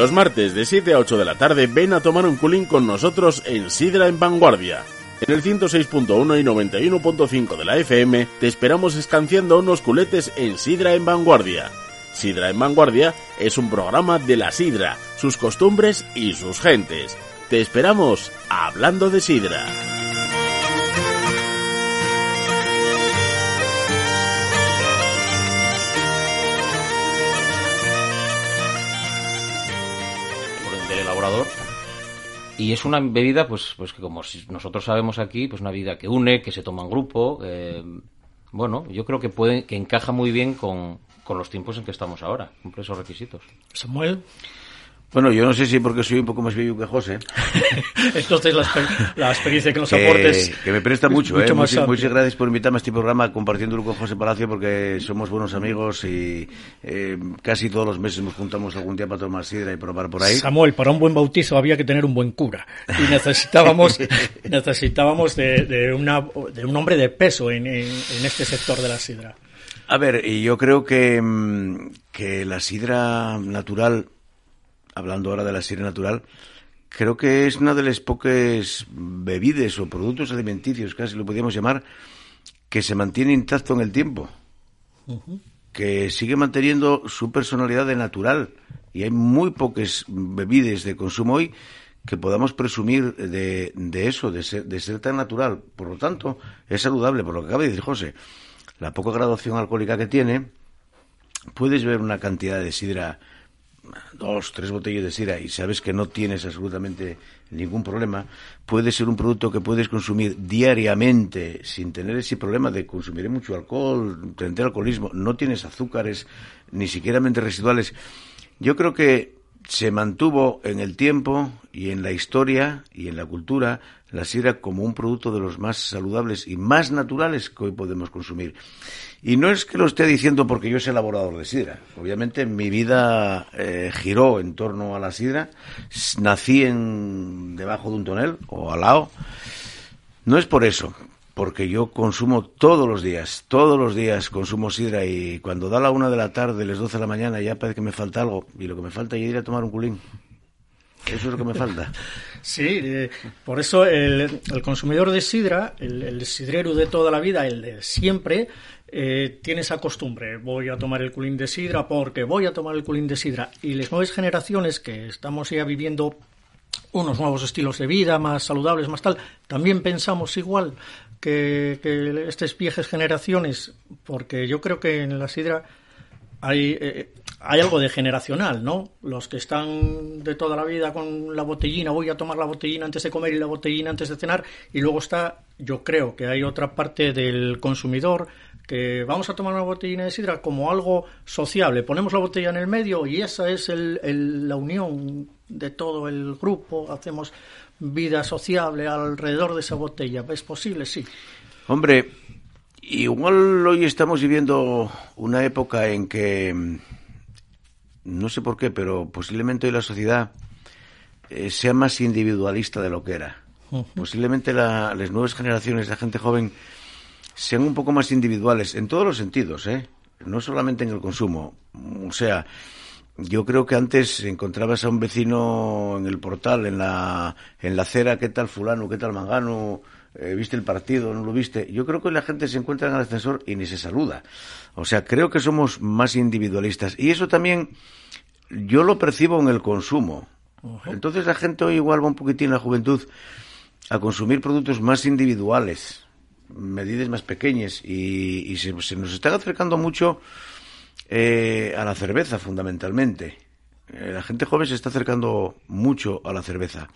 Los martes de 7 a 8 de la tarde ven a tomar un culín con nosotros en Sidra en Vanguardia. En el 106.1 y 91.5 de la FM te esperamos escanciando unos culetes en Sidra en Vanguardia. Sidra en Vanguardia es un programa de la Sidra, sus costumbres y sus gentes. Te esperamos hablando de Sidra. Y es una bebida pues pues que como nosotros sabemos aquí pues una bebida que une que se toma en grupo eh, bueno yo creo que puede que encaja muy bien con, con los tiempos en que estamos ahora cumple esos requisitos. Samuel bueno, yo no sé si porque soy un poco más viejo que José. Entonces, la, la, experiencia que nos aportes. Que me presta mucho, mucho ¿eh? Muchas, muchas, gracias por invitarme a este programa compartiéndolo con José Palacio porque somos buenos amigos y eh, casi todos los meses nos juntamos algún día para tomar sidra y probar por ahí. Samuel, para un buen bautizo había que tener un buen cura y necesitábamos, necesitábamos de, de, una, de un hombre de peso en, en, en este sector de la sidra. A ver, y yo creo que, mm, que la sidra natural hablando ahora de la sidra natural, creo que es una de las pocas bebidas o productos alimenticios, casi lo podríamos llamar, que se mantiene intacto en el tiempo, uh -huh. que sigue manteniendo su personalidad de natural. Y hay muy pocas bebidas de consumo hoy que podamos presumir de, de eso, de ser, de ser, tan natural. Por lo tanto, es saludable, por lo que acaba de decir José. La poca graduación alcohólica que tiene, puedes ver una cantidad de sidra dos, tres botellas de sidra y sabes que no tienes absolutamente ningún problema, puede ser un producto que puedes consumir diariamente sin tener ese problema de consumir mucho alcohol, tener alcoholismo, no tienes azúcares, ni siquiera residuales. Yo creo que se mantuvo en el tiempo y en la historia y en la cultura la sidra como un producto de los más saludables y más naturales que hoy podemos consumir. Y no es que lo esté diciendo porque yo soy elaborador de sidra. Obviamente mi vida eh, giró en torno a la sidra. Nací en, debajo de un tonel o al lado. No es por eso, porque yo consumo todos los días, todos los días consumo sidra y cuando da la una de la tarde, las doce de la mañana, ya parece que me falta algo y lo que me falta es ir a tomar un culín. Eso es lo que me falta. Sí, eh, por eso el, consumidor de sidra, el, el, sidrero de toda la vida, el de siempre, eh, tiene esa costumbre. Voy a tomar el culín de sidra porque voy a tomar el culín de sidra. Y las nuevas generaciones que estamos ya viviendo unos nuevos estilos de vida más saludables, más tal, también pensamos igual que, que estas viejas generaciones, porque yo creo que en la sidra hay, eh, hay algo de generacional, ¿no? Los que están de toda la vida con la botellina, voy a tomar la botellina antes de comer y la botellina antes de cenar, y luego está, yo creo que hay otra parte del consumidor que vamos a tomar una botellina de sidra como algo sociable, ponemos la botella en el medio y esa es el, el, la unión de todo el grupo, hacemos vida sociable alrededor de esa botella. ¿Es posible? Sí. Hombre, Igual hoy estamos viviendo una época en que, no sé por qué, pero posiblemente hoy la sociedad eh, sea más individualista de lo que era. Uh -huh. Posiblemente la, las nuevas generaciones, la gente joven, sean un poco más individuales en todos los sentidos, ¿eh? no solamente en el consumo. O sea, yo creo que antes encontrabas a un vecino en el portal, en la, en la acera, ¿qué tal fulano, qué tal mangano? eh, viste el partido, no lo viste. Yo creo que la gente se encuentra en el ascensor y ni se saluda. O sea, creo que somos más individualistas. Y eso también yo lo percibo en el consumo. Entonces la gente hoy igual va un poquitín la juventud a consumir productos más individuales, medidas más pequeñas y, y se, se, nos está acercando mucho eh, a la cerveza fundamentalmente. Eh, la gente joven se está acercando mucho a la cerveza.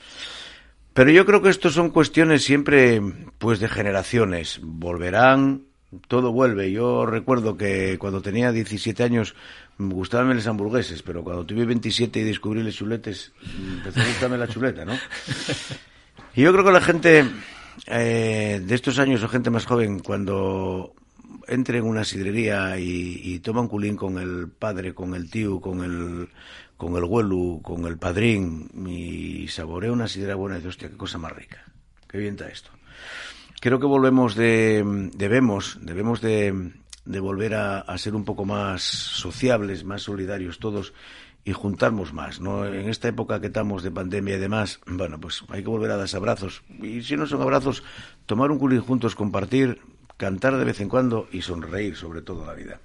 Pero yo creo que esto son cuestiones siempre, pues, de generaciones. Volverán, todo vuelve. Yo recuerdo que cuando tenía 17 años me gustaban las hamburgueses, pero cuando tuve 27 y descubrí los chuletes, empezó a gustarme la chuleta, ¿no? Y yo creo que la gente eh, de estos años o gente más joven, cuando entre en una sidrería y, y toma un culín con el padre, con el tío, con el con el huelu, con el padrín, y saborea una sidra buena y dice, hostia, qué cosa más rica, qué bien está esto. Creo que volvemos de, debemos, debemos de, de volver a, ser un poco más sociables, más solidarios todos, y juntarnos más, ¿no? En esta época que estamos de pandemia y demás, bueno, pues hay que volver a dar abrazos. Y si no son abrazos, tomar un culín juntos, compartir, cantar de vez en cuando y sonreír sobre todo la vida.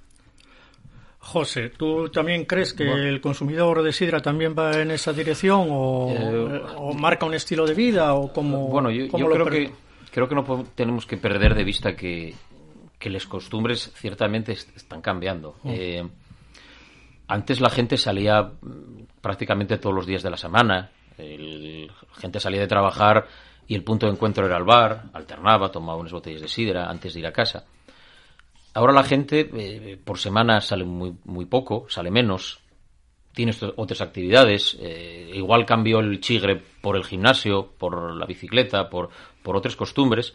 José, ¿tú también crees que el consumidor de sidra también va en esa dirección o, eh, marca un estilo de vida o como Bueno, yo, creo que creo que no tenemos que perder de vista que, que las costumbres ciertamente están cambiando. Mm. Eh, antes la gente salía mm, prácticamente todos los días de la semana. La gente salía de trabajar y el punto de encuentro era el bar, alternaba, tomaba unas botellas de sidra antes de ir a casa. Ahora la gente eh, por semana sale muy, muy poco, sale menos, tiene otras actividades. Eh, igual cambió el chigre por el gimnasio, por la bicicleta, por, por otras costumbres.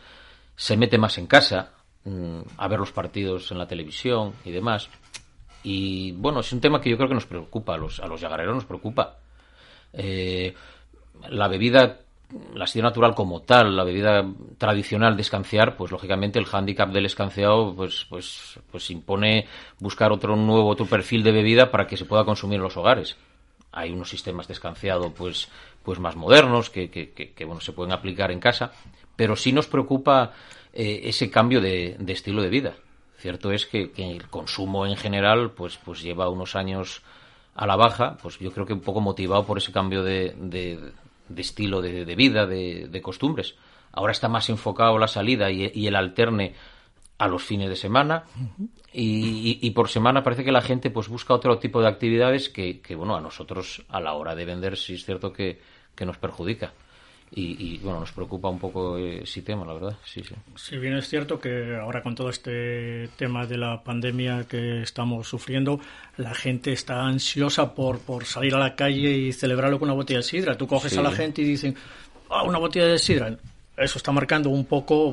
Se mete más en casa mm, a ver los partidos en la televisión y demás. Y bueno, es un tema que yo creo que nos preocupa, a los, a los yagareros nos preocupa. Eh, la bebida, la sidra natural como tal, la bebida tradicional de escanciar, pues lógicamente el hándicap del escanciado pues, pues, pues impone buscar otro nuevo, otro perfil de bebida para que se pueda consumir en los hogares. Hay unos sistemas de escanciado pues, pues más modernos que, que, que, bueno, se pueden aplicar en casa, pero sí nos preocupa eh, ese cambio de estilo de vida Cierto es que, el consumo en general pues, pues lleva unos años a la baja, pues yo creo que un poco motivado por ese cambio de, de, estilo de, vida, de, costumbres. Ahora está más enfocado la salida y, el alterne a los fines de semana y, por semana parece que la gente pues busca otro tipo de actividades que, que bueno a nosotros a la hora de vender sí es cierto que nos perjudica. Y, bueno, nos preocupa un poco ese tema, la verdad. Sí, sí. Si bien es cierto que ahora con todo este tema de la pandemia que estamos sufriendo, la gente está ansiosa por, por salir a la calle y celebrarlo con una botella de sidra. Tú coges a la gente y dicen, ah, una botella de sidra. Eso está marcando un poco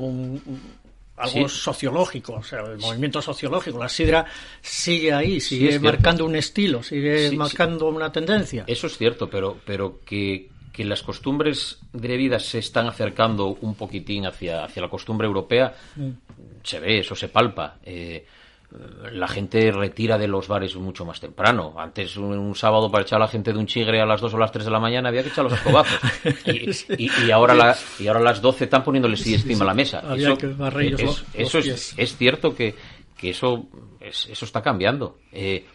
algo sociológico, o sea, el movimiento sociológico. La sidra sigue ahí, sigue marcando un estilo, sigue marcando una tendencia. Eso es cierto, pero, pero que, que las costumbres de vida se están acercando un poquitín hacia, hacia la costumbre europea, mm. se ve, eso se palpa. Eh, la gente retira de los bares mucho más temprano. Antes, un, sábado, para echar a la gente de un chigre a las 2 o las 3 de la mañana, había que echar los escobazos. Y, ahora, y ahora a las 12 están poniéndole sí, estima a la mesa. eso, es, eso es, es, cierto que, que eso, eso está cambiando. Eh,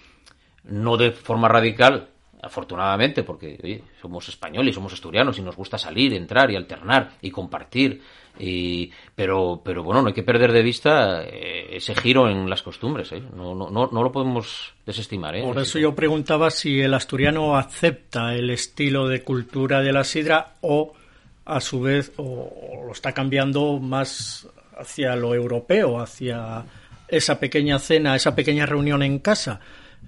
no de forma radical, afortunadamente, porque somos españoles, somos asturianos y nos gusta salir, entrar y alternar y compartir. Y, pero, pero bueno, no hay que perder de vista eh, ese giro en las costumbres. ¿eh? No, no, no, no, lo podemos desestimar. ¿eh? Por eso yo preguntaba si el asturiano acepta el estilo de cultura de la sidra o, a su vez, o lo está cambiando más hacia lo europeo, hacia esa pequeña cena, esa pequeña reunión en casa.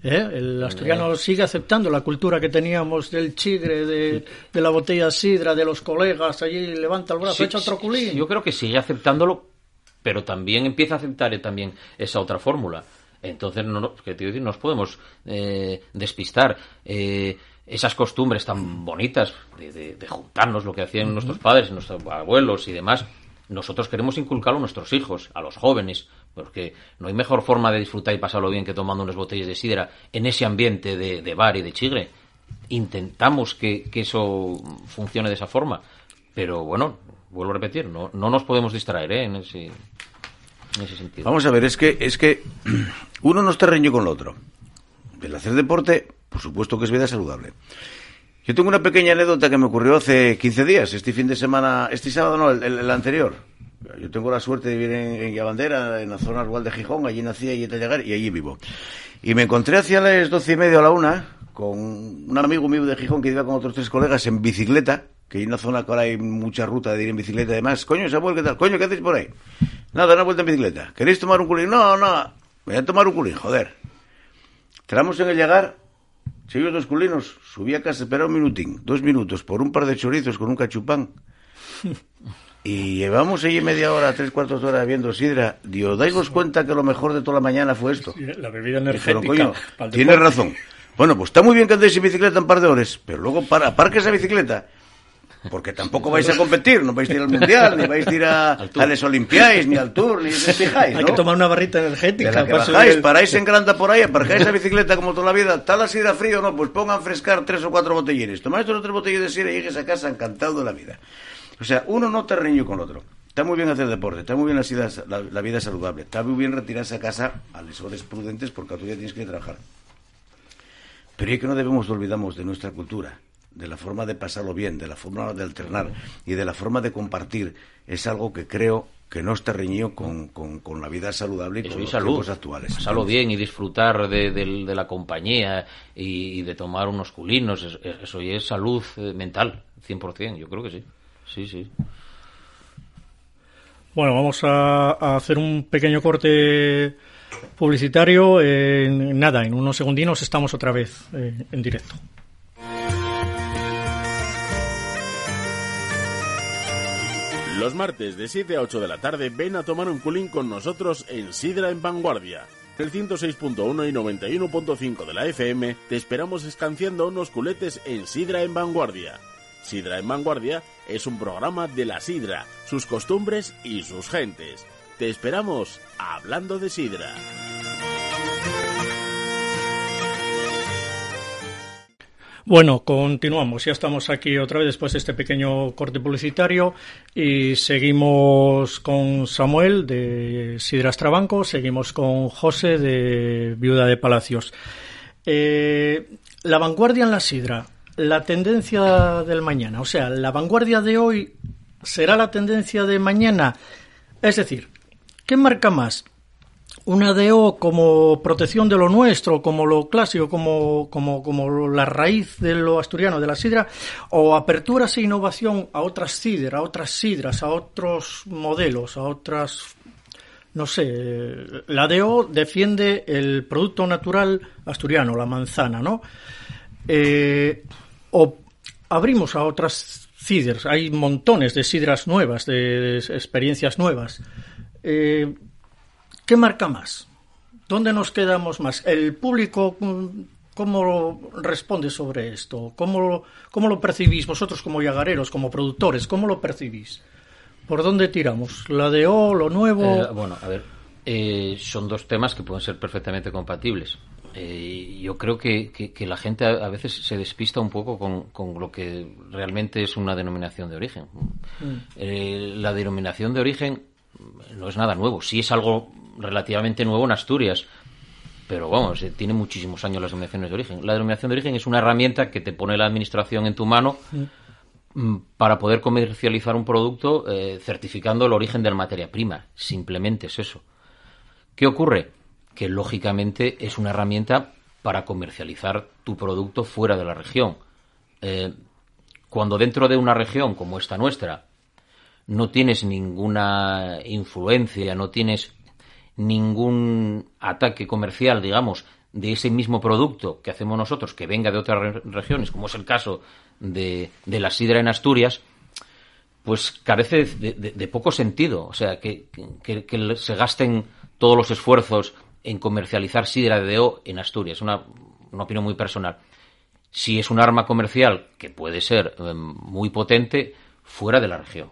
¿Eh? El asturiano sigue aceptando la cultura que teníamos del chigre, de, la botella de sidra, de los colegas, allí levanta el brazo, echa otro culín. yo creo que sigue aceptándolo, pero también empieza a aceptar también esa otra fórmula. Entonces, no, que te decir, nos podemos eh, despistar. Eh, esas costumbres tan bonitas de, juntarnos, lo que hacían nuestros padres, nuestros abuelos y demás, nosotros queremos inculcarlo a nuestros hijos, a los jóvenes, porque no hay mejor forma de disfrutar y pasarlo bien que tomando unas botellas de sidra en ese ambiente de, bar y de chigre. Intentamos que, eso funcione de esa forma, pero bueno, vuelvo a repetir, no, no nos podemos distraer ¿eh? en, ese, sentido. Vamos a ver, es que, es que uno no está reñido con el otro. El hacer deporte, por supuesto que es vida saludable. Yo tengo una pequeña anécdota que me ocurrió hace 15 días, este fin de semana, este sábado no, el, anterior. Yo tengo la suerte de vivir en, en Yabandera, en la zona rural de Gijón, allí nací, allí te llegar y allí vivo. Y me encontré hacia las doce y media a la una con un amigo mío de Gijón que iba con otros tres colegas en bicicleta, que hay una zona que ahora hay mucha ruta de ir en bicicleta y demás. Coño, Samuel, ¿qué tal? Coño, ¿qué hacéis por ahí? Nada, una vuelta en bicicleta. ¿Queréis tomar un culín? No, no, voy a tomar un culín, joder. Tramos en el llegar ellos dos culinos, subí a casa, espera un minutín, dos minutos, por un par de chorizos con un cachupán. Y llevamos allí media hora, tres cuartos de hora viendo sidra. Dios, dais cuenta que lo mejor de toda la mañana fue esto. la bebida energética. tienes razón. Bueno, pues está muy bien que andéis en bicicleta un par de horas, pero luego para, aparca esa bicicleta Porque tampoco vais a competir, no vais a ir al Mundial, ni vais a ir a, a les Olimpiáis, ni al Tour, ni os fijáis, Hay que tomar una barrita energética. De la que para bajáis, el- paráis en Granda por ahí, aparcáis la bicicleta como toda la vida, está la sidra frío, no, pues pongan frescar tres o cuatro botellines. Tomáis dos o tres botellines de sidra y llegues a casa encantado de la vida. O sea, uno no te reño con el otro. Está muy bien hacer deporte, está muy bien la, la- la vida saludable, está muy bien retirarse a casa a las horas prudentes porque a tu día tienes que trabajar. Pero es que no debemos de olvidarnos de nuestra cultura, de la forma de pasarlo bien, de la forma de alternar y de la forma de compartir. Es algo que creo que no está reñido con, con- con la vida saludable y Eso con y los salud. tiempos actuales. Pasarlo bien y disfrutar de, del- de la compañía y, y de tomar unos culinos. es- es- Eso y es salud eh, mental, 100%. Yo creo que sí. Sí, sí. Bueno, vamos a, a hacer un pequeño corte publicitario. En, nada, en unos segundinos estamos otra vez eh, en directo. Los martes de 7 a 8 de la tarde ven a tomar un culín con nosotros en Sidra en Vanguardia. En el 106.1 y 91.5 de la FM te esperamos escanciando unos culetes en Sidra en Vanguardia. Sidra en Vanguardia es un programa de la sidra, sus costumbres y sus gentes. Te esperamos hablando de sidra. Bueno, continuamos. Ya estamos aquí otra vez después de este pequeño corte publicitario y seguimos con Samuel de Sidras Trabanco, seguimos con José de Viuda de Palacios. Eh, la vanguardia en la sidra, la tendencia del mañana, o sea, la vanguardia de hoy será la tendencia de mañana. Es decir, ¿qué marca más? una DO como protección de lo nuestro, como lo clásico, como, como, como la raíz de lo asturiano, de la sidra, o aperturas e innovación a otras sidras, a otras sidras, a otros modelos, a otras no sé, la DO defiende el producto natural asturiano, la manzana, ¿no? Eh, o abrimos a otras sidras, hay montones de sidras nuevas, de, experiencias nuevas. Eh, ¿Qué marca más? ¿Dónde nos quedamos más? ¿El público mm, cómo responde sobre esto? ¿Cómo cómo lo percibís vosotros como yagareros, como productores? ¿Cómo lo percibís? ¿Por dónde tiramos? ¿La de O, lo nuevo? Eh, bueno, a ver, eh, son dos temas que pueden ser perfectamente compatibles. Eh, yo creo que, que- que la gente a, veces se despista un poco con, con lo que realmente es una denominación de origen. Eh, la denominación de origen no es nada nuevo, sí es algo relativamente nuevo en Asturias, pero vamos, eh, tiene muchísimos años las denominaciones de origen. La denominación de origen es una herramienta que te pone la administración en tu mano mm, para poder comercializar un producto eh, certificando el origen de la materia prima. Simplemente es eso. ¿Qué ocurre? Que lógicamente es una herramienta para comercializar tu producto fuera de la región. Eh, cuando dentro de una región como esta nuestra no tienes ninguna influencia, no tienes ningún ataque comercial, digamos, de ese mismo producto que hacemos nosotros, que venga de otras re- regiones, como es el caso de, de la sidra en Asturias, pues carece de, poco sentido. O sea, que- que se gasten todos los esfuerzos en comercializar sidra de DO en Asturias. Una, una opinión muy personal. Si es un arma comercial que puede ser eh, muy potente fuera de la región,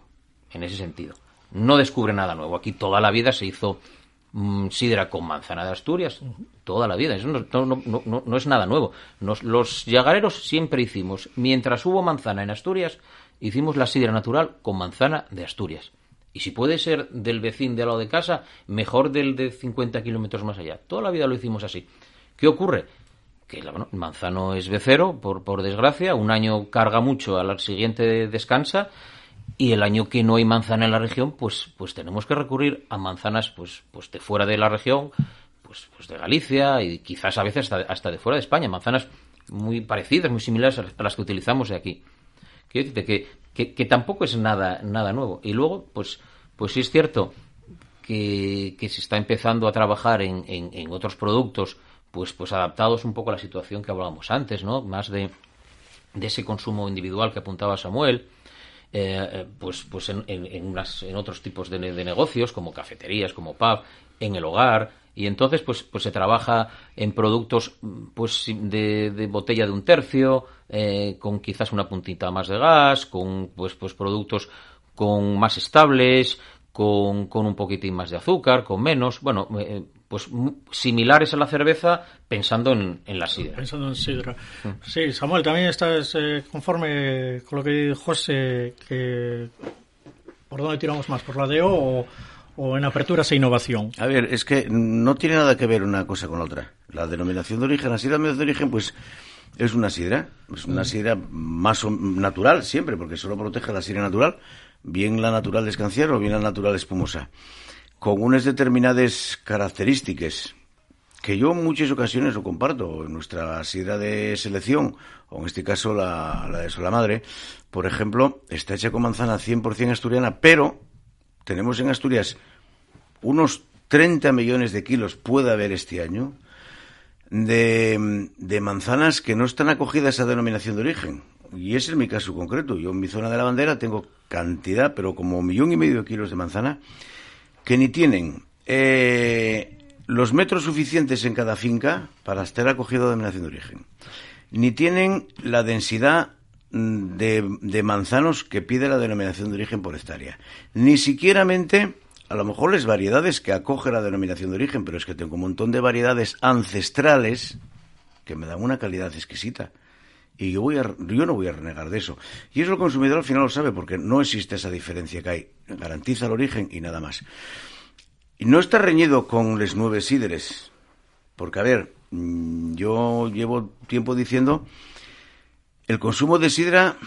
en ese sentido. No descubre nada nuevo. Aquí toda la vida se hizo mm, sidra con manzana de Asturias. Toda la vida. Eso no, no- no- no- no es nada nuevo. Nos- los yagareros siempre hicimos, mientras hubo manzana en Asturias, hicimos la sidra natural con manzana de Asturias. Y si puede ser del vecino de al lado de casa, mejor del de 50 kilómetros más allá. Toda la vida lo hicimos así. ¿Qué ocurre? Que bueno, manzano es becero, por, por desgracia. Un año carga mucho, al siguiente descansa. Y el año que no hay manzana en la región, pues, pues tenemos que recurrir a manzanas pues, pues de fuera de la región, pues, pues de Galicia y quizás a veces hasta, hasta de fuera de España. Manzanas muy parecidas, muy similares a las que utilizamos de aquí. Quiero decirte que, que, tampoco es nada, nada nuevo. Y luego, pues, pues sí es cierto que, que se está empezando a trabajar en, en, otros productos, pues, pues adaptados un poco a la situación que hablábamos antes, ¿no? Más de, de ese consumo individual que apuntaba Samuel. pues, pues en, en, en otros tipos de, de negocios, como cafeterías, como pub, en el hogar, y entonces pues pues se trabaja en productos pues de, de botella de un tercio eh, con quizás una puntita más de gas con pues pues productos con más estables con, con un poquitín más de azúcar con menos bueno eh, pues similares a la cerveza pensando en, en la sidra. Pensando en sidra. Mm. Sí, Samuel, también estás eh, conforme con lo que dijo José, que ¿por dónde tiramos más? ¿Por la DO o, o en aperturas e innovación? A ver, es que no tiene nada que ver una cosa con la otra. La denominación de origen, la sidra de origen, pues es una sidra, es una mm. sidra más natural siempre, porque solo protege la sidra natural, bien la natural de escanciar o bien la natural espumosa, con unas determinadas características que yo en muchas ocasiones lo comparto. En nuestra sidra de selección, o en este caso la, la de Sola Madre, por ejemplo, está hecha con manzana 100% asturiana, pero tenemos en Asturias unos 30 millones de kilos, puede haber este año, de, manzanas que no están acogidas a denominación de origen. Y ese es mi caso concreto. Yo en mi zona de la bandera tengo cantidad, pero como un millón y medio de kilos de manzana, que ni tienen eh, los metros suficientes en cada finca para estar acogido a denominación de origen, ni tienen la densidad de, manzanos que pide la denominación de origen por hectárea. Ni siquiera a lo mejor las variedades que acoge la denominación de origen, pero es que tengo un montón de variedades ancestrales que me dan una calidad exquisita. Y yo, voy a, yo no voy a renegar de eso. Y eso el consumidor al final lo sabe porque no existe esa diferencia que hay. Garantiza el origen y nada más. Y no está reñido con les nueve síderes. Porque, a ver, mm, yo llevo tiempo diciendo el consumo de sidra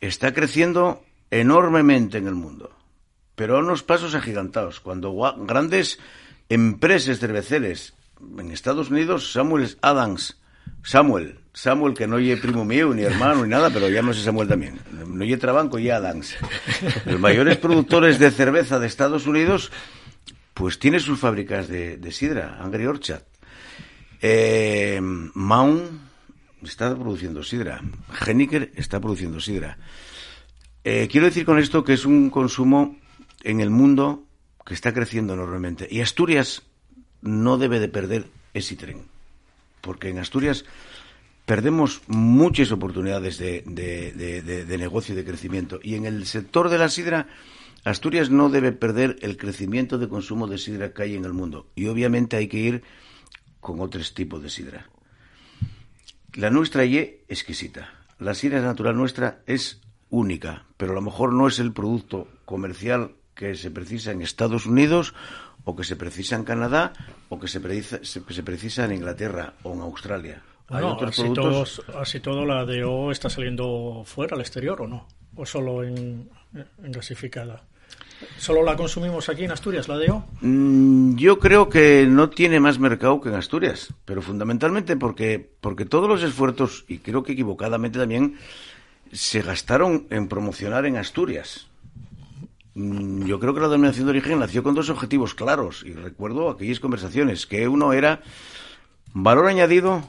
está creciendo enormemente en el mundo, pero a unos pasos agigantados. Cuando grandes empresas cerveceras en Estados Unidos, Samuel Adams, Samuel, Samuel que no oye primo mío, ni hermano, ni nada, pero llámese Samuel también. No oye Trabanco y Adams. Los mayores productores de cerveza de Estados Unidos, pues tiene sus fábricas de, sidra, Angry Orchard. Eh, Mount está produciendo sidra. Geniker está produciendo sidra. Eh, quiero decir con esto que es un consumo en el mundo que está creciendo enormemente. Y Asturias no debe de perder ese tren. Porque en Asturias perdemos muchas oportunidades de, de, negocio y de crecimiento. Y en el sector de la sidra, Asturias no debe perder el crecimiento de consumo de sidra que hay en el mundo. Y obviamente hay que ir con otros tipos de sidra. La nuestra y exquisita. La sidra natural nuestra es única, pero a lo mejor no es el producto comercial que se precisa en Estados Unidos o que se precisa en Canadá o que se precisa, se, precisa en Inglaterra o en Australia. ¿Hay otros así, productos? así todo la DO está saliendo fuera al exterior o no, o solo en, en gasificada. ¿Solo la consumimos aquí en Asturias, la DO? Mm, yo creo que no tiene más mercado que en Asturias, pero fundamentalmente porque, porque todos los esfuerzos, y creo que equivocadamente también, se gastaron en promocionar en Asturias. Mm, yo creo que la denominación de origen nació con dos objetivos claros, y recuerdo aquellas conversaciones, que uno era valor añadido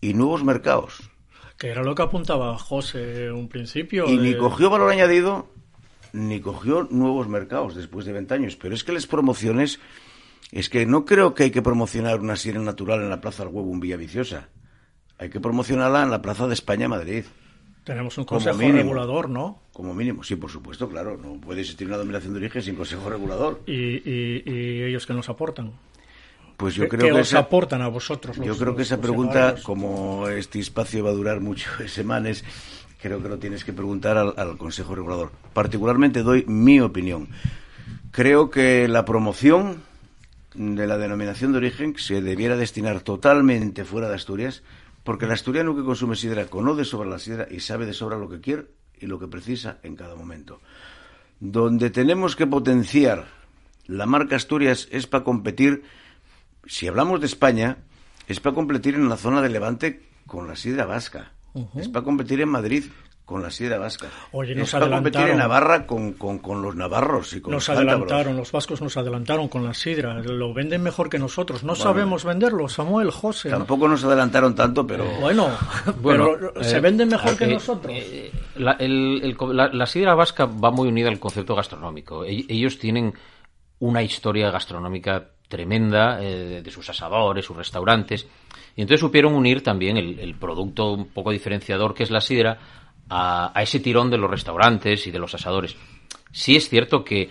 y nuevos mercados. Que era lo que apuntaba José un principio. Y ni cogió valor añadido ni cogió nuevos mercados después de 20 años. Pero es que las promociones, es que no creo que hay que promocionar una sirena natural en la Plaza del Huevo en Villaviciosa. Hay que promocionarla en la Plaza de España, Madrid. Tenemos un consejo regulador, ¿no? Como mínimo, sí, por supuesto, claro. No puede existir una dominación de origen sin consejo regulador. ¿Y, ellos que nos aportan? Pues yo creo que os aportan a vosotros? yo creo que esa pregunta, como este espacio va a durar muchas semanas, creo que lo tienes que preguntar al, Consejo Regulador. Particularmente doy mi opinión. Creo que la promoción de la denominación de origen se debiera destinar totalmente fuera de Asturias, porque el asturiano que consume sidra conoce sobre la sidra y sabe de sobra lo que quiere y lo que precisa en cada momento. Donde tenemos que potenciar la marca Asturias es para competir, si hablamos de España, es para competir en la zona de Levante con la sidra vasca. Es para competir en Madrid con la sidra vasca. Oye, nos es para competir adelantaron. en Navarra con, con, con los navarros y con Nos los cántabros. adelantaron, los vascos nos adelantaron con la sidra. Lo venden mejor que nosotros. No sabemos venderlo, Samuel, José. Tampoco nos adelantaron tanto, pero Bueno, Bueno, pero se eh, venden mejor que eh, nosotros. eh, la, el- el co- la- la sidra vasca va muy unida al concepto gastronómico. E- Ellos tienen una historia gastronómica tremenda eh, de sus asadores, sus restaurantes. Y entonces supieron unir también el, el producto un poco diferenciador que es la sidra a, a ese tirón de los restaurantes y de los asadores. Sí es cierto que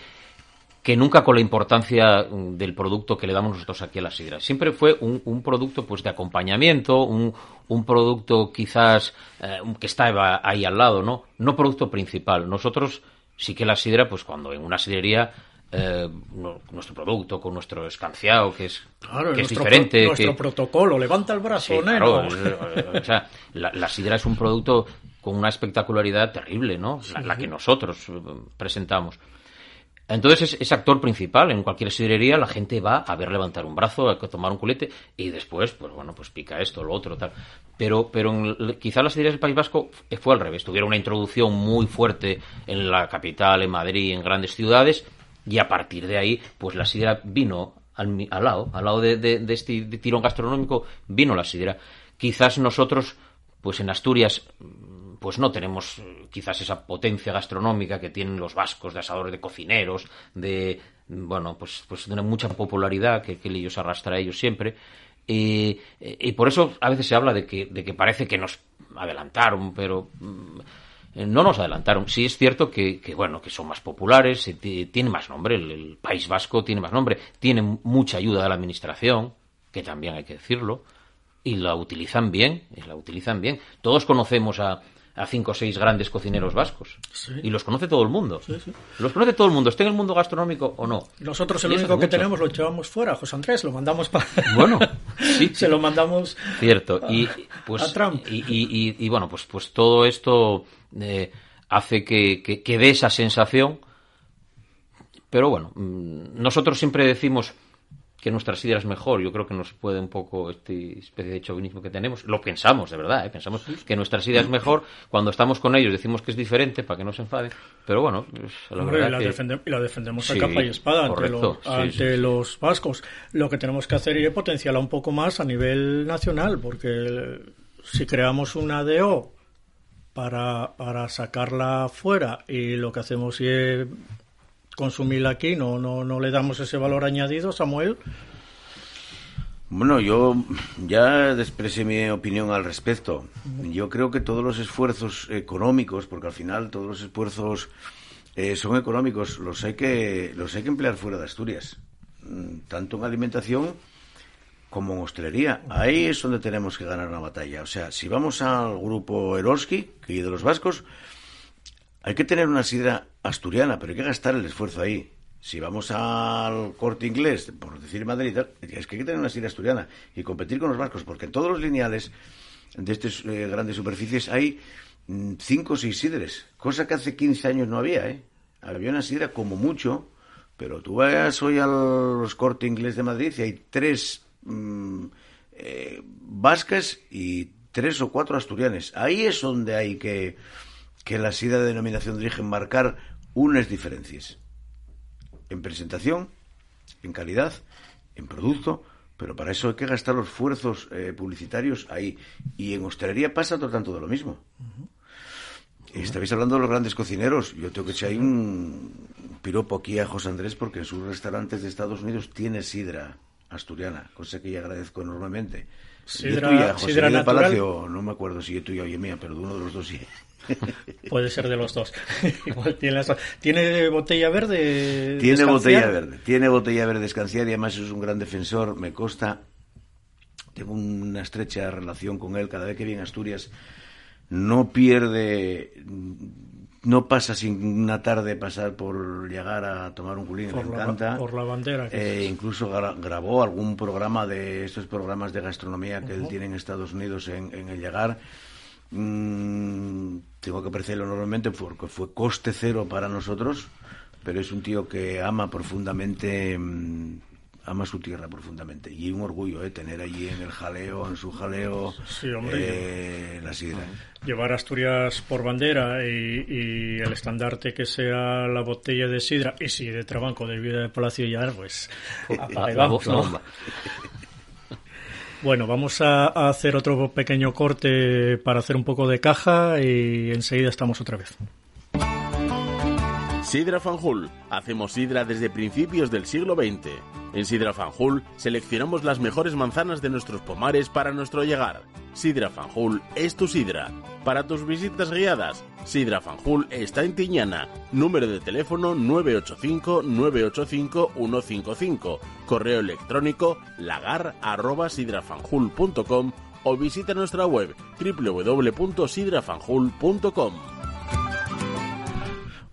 que nunca con la importancia mm, del producto que le damos nosotros aquí a la sidra. Siempre fue un, un producto pues de acompañamiento, un, un producto quizás eh, que estaba ahí al lado, ¿no? No producto principal. Nosotros sí que la sidra, pues cuando en una sidrería eh, no- nuestro producto con nuestro escanciado, que es, Claro, que es nuestro, diferente, pro- nuestro que, protocolo. Levanta el brazo, Sí, claro, eh, o sea, la, la sidra es un producto con una espectacularidad terrible, ¿no? La, la que nosotros eh, presentamos. Entonces es, es actor principal en cualquier sidrería, la gente va a ver levantar un brazo, a tomar un culete y después, pues bueno, pues pica esto, lo otro, tal. Pero, pero en quizá las sidrerías del País Vasco fue al revés, tuvieron una introducción muy fuerte en la capital, en Madrid, en grandes ciudades y a partir de ahí, pues la sidra vino al, al lado, al lado de, de- de este de tirón gastronómico, vino la sidra. Quizás nosotros, pues en Asturias, pues no tenemos eh, quizás esa potencia gastronómica que tienen los vascos de asadores de cocineros, de bueno, pues, pues una mucha popularidad que, que ellos arrastra a ellos siempre. Y, por eso a veces se habla de que, de que parece que nos adelantaron, pero mm, eh, no nos adelantaron. Sí es cierto que, que, bueno, que son más populares, ti- tiene más nombre, el, el País Vasco tiene más nombre, tiene mucha ayuda de la administración, que también hay que decirlo, y la utilizan bien, y la utilizan bien. Todos conocemos a, a cinco o seis grandes cocineros vascos. Y los conoce todo el mundo. Los conoce todo el mundo, esté en el mundo gastronómico o no. Nosotros el único que mucho. tenemos lo llevamos fuera, José Andrés, lo mandamos para... Bueno, sí, Se lo mandamos... Cierto. Y pues a Trump. Y, y- y- y, bueno, pues pues todo esto eh, hace que, que, que dé esa sensación. Pero bueno, mm, nosotros siempre decimos que nuestra sidra es mejor. Yo creo que nos puede un poco este especie de chauvinismo que tenemos. Lo pensamos, de verdad, ¿eh? pensamos que nuestra sidra es mejor. Cuando estamos con ellos decimos que es diferente para que no se enfaden. Pero bueno, la Hombre, verdad y la, que- defende- y la defendemos Sí, a capa y espada ante, correcto, los, sí, ante sí, sí. los vascos. Lo que tenemos que hacer es potenciarla un poco más a nivel nacional, porque si creamos una DO para, para sacarla fuera y lo que hacemos es consumirla aquí, no, no, no le damos ese valor añadido, Samuel. Bueno, yo ya expresé mi opinión al respecto. Yo creo que todos los esfuerzos económicos, porque al final todos los esfuerzos eh, son económicos, los hay que los hay que emplear fuera de Asturias, Mm, tanto en alimentación como en hostelería. Ahí es donde tenemos que ganar una batalla. O sea, si vamos al grupo Eroski, que es de los vascos, hay que tener una sidra asturiana, pero hay que gastar el esfuerzo ahí. Si vamos al corte inglés, por decir Madrid, es que hay que tener una sidra asturiana y competir con los vascos, porque en todos los lineales de estas eh, grandes superficies hay mm, cinco o seis sidres, cosa que hace 15 años no había, ¿eh? Había una sidra como mucho, pero tú vas hoy a los corte inglés de Madrid y hay tres mm, eh, vascas y tres o cuatro asturianes. Ahí es donde hay que, que la sidra de denominación de origen marcar unas diferencias. En presentación, en calidad, en producto, pero para eso hay que gastar los esfuerzos eh, publicitarios ahí. Y en hostelería pasa otro tanto de lo mismo. Estabais hablando de los grandes cocineros. Yo tengo que echar ahí un piropo aquí a José Andrés porque en sus restaurantes de Estados Unidos tiene sidra asturiana, cosa que yo agradezco enormemente. Sidra- tuya, José sidra natural. Palacio, no me acuerdo si es tuya o es mía, pero de uno de los dos sí. Puede ser de los dos. Igual tiene, las- ¿Tiene botella verde. Tiene botella verde, tiene botella verde escanciar y además es un gran defensor, me consta. Tengo una estrecha relación con él cada vez que viene a Asturias. No pierde, no pasa sin una tarde pasar por llegar a tomar un culín, Por le la- encanta. por la bandera Eh, incluso gra- grabó algún programa de estos programas de gastronomía que él tiene en Estados Unidos en, en el llegar. Mm, tengo que apreciarlo enormemente porque fue coste cero para nosotros, pero es un tío que ama profundamente mm, ama su tierra profundamente. Y un orgullo, ¿eh? Tener allí en el jaleo, en su jaleo, Sí, hombre. eh, la sidra. Llevar Asturias por bandera y, y el estandarte que sea la botella de sidra, y si de Trabanco, de Vida de Palacio ya, pues apaga y La vamos. Bueno, vamos a hacer otro pequeño corte para hacer un poco de caja y enseguida estamos otra vez. Sidra Fanjul. Hacemos sidra desde principios del siglo XX. En Sidra Fanjul seleccionamos las mejores manzanas de nuestros pomares para nuestro llegar. Sidra Fanjul es tu sidra. Para tus visitas guiadas, Sidra Fanjul está en Tiñana. Número de teléfono 985-985-155. Correo electrónico lagar.sidrafanjul.com o visita nuestra web www.sidrafanjul.com.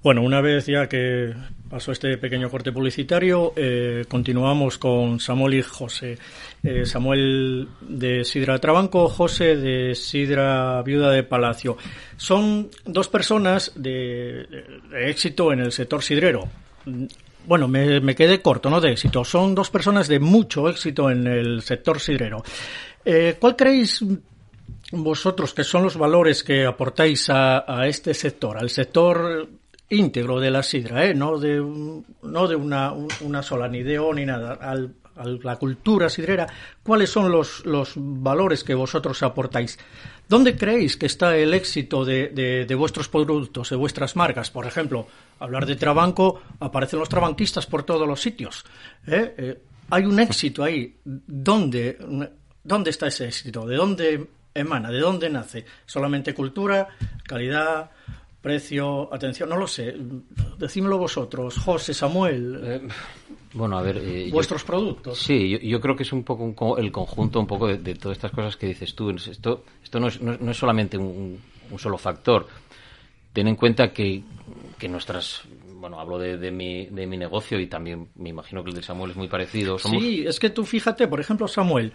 Bueno, una vez ya que pasó este pequeño corte publicitario, eh, continuamos con Samuel y José. Eh, Samuel de Sidra Trabanco, José de Sidra Viuda de Palacio. Son dos personas de, éxito en el sector sidrero. Bueno, me, quedé corto, no de éxito. Son dos personas de mucho éxito en el sector sidrero. Eh, ¿Cuál creéis vosotros que son los valores que aportáis a este sector, al sector íntegro de la sidra, ¿eh? no de, no de una, un- una sola, ni de O ni nada, al- a la cultura sidrera, ¿cuáles son los, los valores que vosotros aportáis? ¿Dónde creéis que está el éxito de vuestros productos, de vuestras marcas? Por ejemplo, hablar de Trabanco, aparecen los trabanquistas por todos los sitios. ¿eh? Eh, hay un éxito ahí. ¿Dónde, ¿Dónde está ese éxito? ¿De dónde emana? ¿De dónde nace? ¿Solamente cultura, calidad, precio, atención? No lo sé. Decímelo vosotros, José, Samuel, Eh, bueno, a ver. eh, yo- vuestros productos. Sí, yo, yo creo que es un poco un el conjunto un poco de, de todas estas cosas que dices tú. Esto, esto no, es, no es- no es solamente un, un solo factor. Ten en cuenta que, que nuestras, bueno, hablo de, de mi, de mi negocio y también me imagino que el de Samuel es muy parecido. Somos, Sí, es que tú fíjate, por ejemplo, Samuel,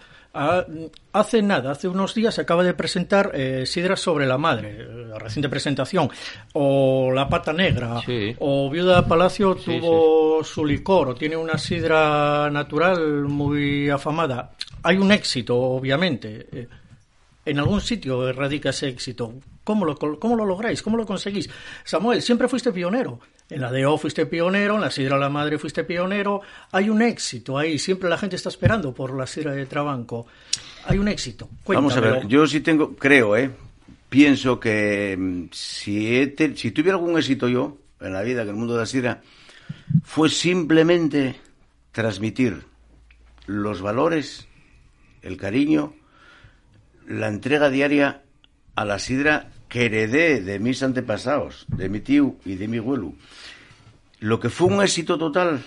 hace nada, hace unos días se acaba de presentar eh, Sidra sobre la Madre, eh, la reciente presentación, o La Pata Negra, Sí. o Viuda Palacio Sí, tuvo su licor, o tiene una sidra natural muy afamada. Hay un éxito, obviamente. eh, en algún sitio radica ese éxito. ¿Cómo lo, ¿Cómo lo lográis? ¿Cómo lo conseguís? Samuel, siempre fuiste pionero. En la DO fuiste pionero, en la Sidra La Madre fuiste pionero. Hay un éxito ahí. Siempre la gente está esperando por la Sidra de Trabanco. Hay un éxito. Vamos a ver, yo sí tengo, creo, ¿eh? Pienso que mm, si, si tuviera algún éxito yo en la vida, en el mundo de la sidra, fue simplemente transmitir los valores, el cariño, la entrega diaria a la sidra que heredé de mis antepasados, de mi tío y de mi abuelo. Lo que fue un éxito total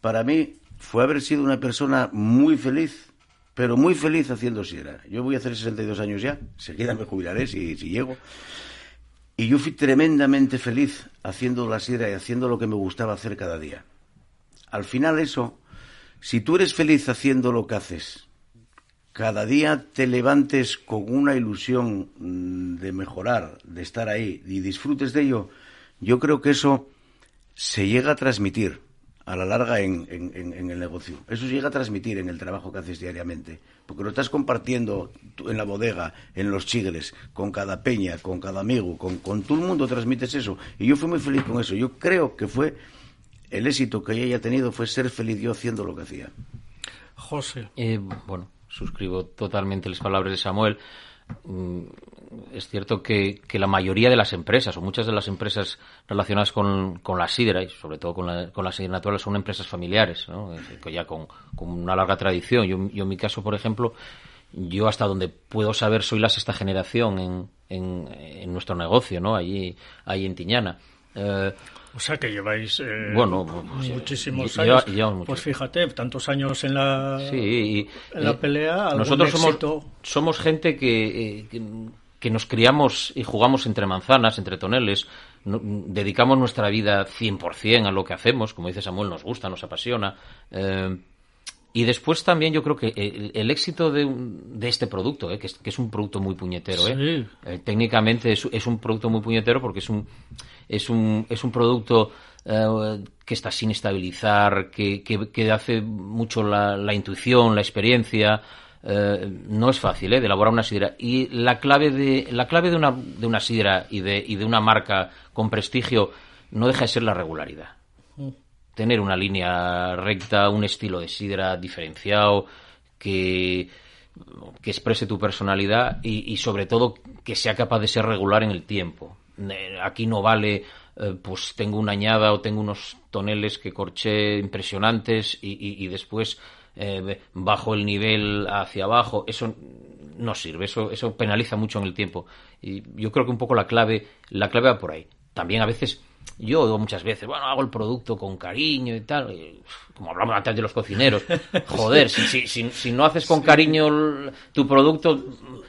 para mí fue haber sido una persona muy feliz, pero muy feliz haciendo sidra. Yo voy a hacer 62 años ya, seguida me jubilaré si, si llego. Y yo fui tremendamente feliz haciendo la sidra y haciendo lo que me gustaba hacer cada día. Al final eso, si tú eres feliz haciendo lo que haces, cada día te levantes con una ilusión mm, de mejorar, de estar ahí y disfrutes de ello, yo creo que eso se llega a transmitir a la larga en, en- en- en el negocio. Eso se llega a transmitir en el trabajo que haces diariamente, porque lo estás compartiendo en la bodega, en los chigres, con cada peña, con cada amigo, con, con todo el mundo transmites eso. Y yo fui muy feliz con eso. Yo creo que fue el éxito que yo haya tenido fue ser feliz yo haciendo lo que hacía. José. Eh, bueno, suscribo totalmente las palabras de Samuel. Mm, Es cierto que, que la mayoría de las empresas, o muchas de las empresas relacionadas con, con la sidra, y sobre todo con la, con la sidra natural, son empresas familiares, ¿no? Ya con, con una larga tradición. Yo, yo en mi caso, por ejemplo, yo hasta donde puedo saber soy la sexta generación en, en, en nuestro negocio, ¿no? Allí, ahí en Tiñana. Eh, O sea que lleváis eh, Bueno, muchísimos lleva- años. mucho. pues fíjate, tantos años en la, Sí, y, en la eh, pelea. Nosotros somos, somos gente que, eh, que, que nos criamos y jugamos entre manzanas, entre toneles. no- dedicamos nuestra vida 100% a lo que hacemos. Como dice Samuel, nos gusta, nos apasiona. Eh, Y después también yo creo que el, éxito de, de, este producto, ¿eh? que, es, un producto muy puñetero, ¿eh? eh técnicamente es, es, un producto muy puñetero porque es un, es un, es un producto eh, que está sin estabilizar, que, que, hace mucho la, la, intuición, la experiencia. no es fácil de elaborar una sidra. Y la clave de, la clave de, una, de una sidra y de, y de una marca con prestigio no deja de ser la regularidad. Tener una línea recta, un estilo de sidra diferenciado, que, que exprese tu personalidad y, sobre todo que sea capaz de ser regular en el tiempo. Aquí no vale, eh, pues tengo una añada o tengo unos toneles que corché impresionantes y, después eh, bajo el nivel hacia abajo. Eso no sirve, eso, eso penaliza mucho en el tiempo. Y yo creo que un poco la clave, la clave va por ahí. También a veces yo digo muchas veces, bueno, hago el producto con cariño y tal, como hablamos antes de los cocineros, joder, si, si, si, no haces con cariño tu producto,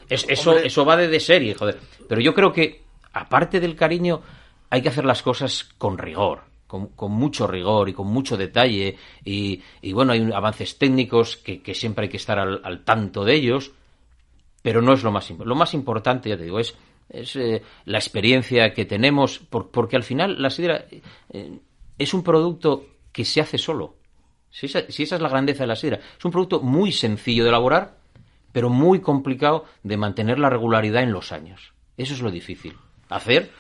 eso, eso va de, de serie, joder. Pero yo creo que, aparte del cariño, hay que hacer las cosas con rigor. Con, mucho rigor y con mucho detalle y, bueno, hay avances técnicos que, siempre hay que estar al, al tanto de ellos, pero no es lo más importante. Lo más importante, ya te digo, es es eh, la experiencia que tenemos, porque al final la sidra eh, es un producto que se hace solo. Si esa, si esa, es la grandeza de la sidra. Es un producto muy sencillo de elaborar, pero muy complicado de mantener la regularidad en los años. Eso es lo difícil. Hacer,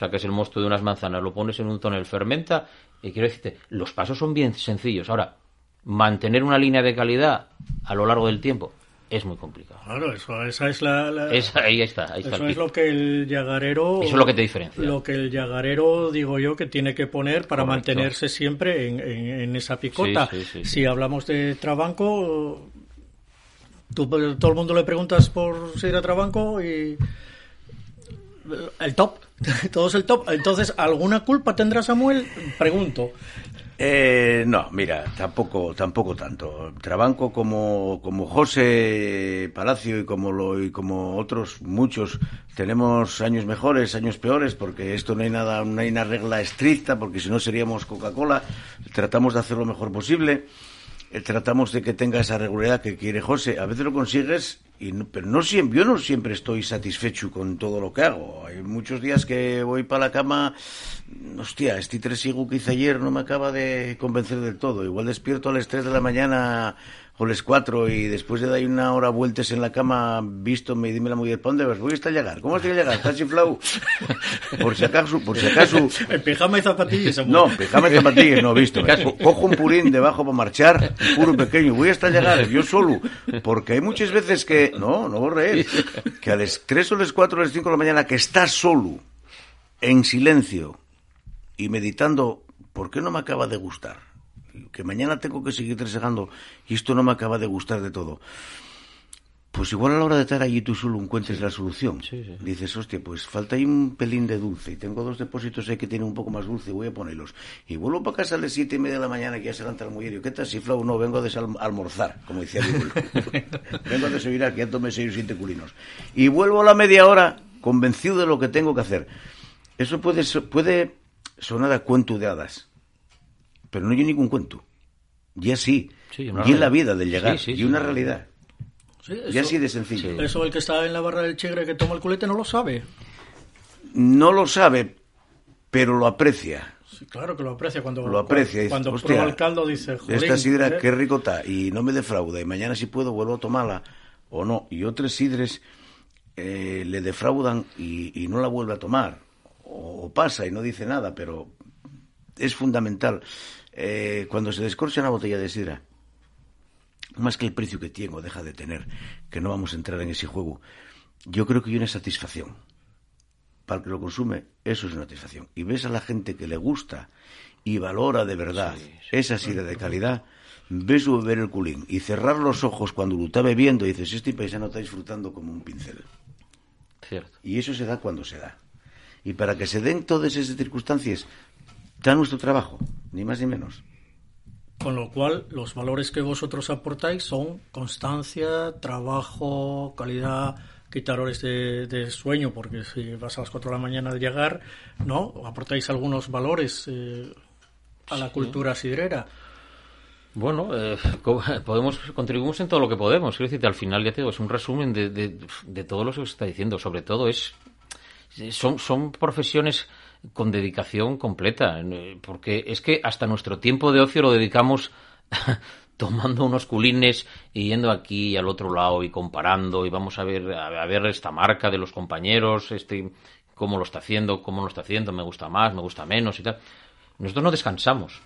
es el mosto de unas manzanas, lo pones en un tonel, fermenta, y quiero decirte, los pasos son bien sencillos. Ahora, mantener una línea de calidad a lo largo del tiempo, es muy complicado. Claro, eso, esa es la... ahí está, ahí está Eso es lo que el llagarero... Eso es lo que te diferencia. Lo que el llagarero, digo yo, que tiene que poner para mantenerse siempre en, en, esa picota. si hablamos de Trabanco, tú, todo el mundo le preguntas por a Trabanco y... El top, todo es el top. Entonces, ¿alguna culpa tendrá Samuel? Pregunto. Eh, no, mira, tampoco, tampoco tanto. Trabanco como, como José Palacio y como lo, y como otros muchos tenemos años mejores, años peores, porque esto no hay nada, no hay una regla estricta, porque si no seríamos Coca-Cola. Tratamos de hacer lo mejor posible. Eh, tratamos de que tenga esa regularidad que quiere José. A veces lo consigues, y pero no siempre, yo no siempre estoy satisfecho con todo lo que hago. Hay muchos días que voy para la cama, hostia, este tresigo que hice ayer no me acaba de convencer del todo. Igual despierto a las 3 de la mañana o las cuatro y después de dar una hora vueltas en la cama, visto, me dime la mujer, ¿para dónde vas? Voy hasta llegar. ¿Cómo hasta llegar? ¿Estás chiflado? Por si acaso, por si acaso. En pijama y zapatillas. No, pijama y zapatillas, no, visto. Cojo un purín debajo para marchar, un puro pequeño, voy hasta llegar, yo solo. Porque hay muchas veces que, no, no voy a reír, que a las tres o las cuatro o las cinco de la mañana que estás solo, en silencio y meditando, ¿por qué no me acaba de gustar? Que mañana tengo que seguir tresegando y esto no me acaba de gustar de todo. Pues igual a la hora de estar allí tú solo encuentres la solución. Dices, hostia, pues falta ahí un pelín de dulce y tengo dos depósitos ahí que tienen un poco más dulce, voy a ponerlos. Y vuelvo para casa a las siete y media de la mañana que ya se levanta el mujer. ¿Qué tal si Flau? No, vengo a almorzar, como decía Vengo a desayunar, que ya tomé seis o siete culinos. Y vuelvo a la media hora convencido de lo que tengo que hacer. Eso puede, puede sonar a cuento de hadas pero no hay ningún cuento. Ya sí. y en la vida del llegar. y una realidad. ya así de sencillo. Eso el que está en la barra del Chegre que toma el culete no lo sabe. No lo sabe, pero lo aprecia. Sí, claro que lo aprecia cuando lo aprecia. Cuando, prueba el caldo dice, esta sidra ¿eh? qué rico está y no me defrauda y mañana si puedo vuelvo a tomarla o no. Y otros sidres eh, le defraudan y, no la vuelve a tomar o, pasa y no dice nada, pero es fundamental eh, cuando se descorcha una botella de sidra, más que el precio que tiene o deja de tener, que no vamos a entrar en ese juego, yo creo que hay una satisfacción. Para el que lo consume, eso es una satisfacción. Y ves a la gente que le gusta y valora de verdad esa sidra de calidad, ves beber el culín y cerrar los ojos cuando lo está bebiendo y dices, este paisano está disfrutando como un pincel. Y eso se da cuando se da. Y para que se den todas esas circunstancias, da nuestro trabajo, ni más ni menos. Con lo cual, los valores que vosotros aportáis son constancia, trabajo, calidad, quitar horas de, sueño, porque si vas a las 4 de la mañana de llegar, ¿no? Aportáis algunos valores eh, a la cultura sidrera. Bueno, eh, podemos contribuimos en todo lo que podemos. Quiero decirte, al final ya te digo, es un resumen de, de, de todo lo que se está diciendo. Sobre todo es son, son profesiones con dedicación completa, eh, porque es que hasta nuestro tiempo de ocio lo dedicamos tomando unos culines y yendo aquí y al otro lado y comparando y vamos a ver a ver esta marca de los compañeros, este cómo lo está haciendo, cómo lo está haciendo, me gusta más, me gusta menos y tal. Nosotros no descansamos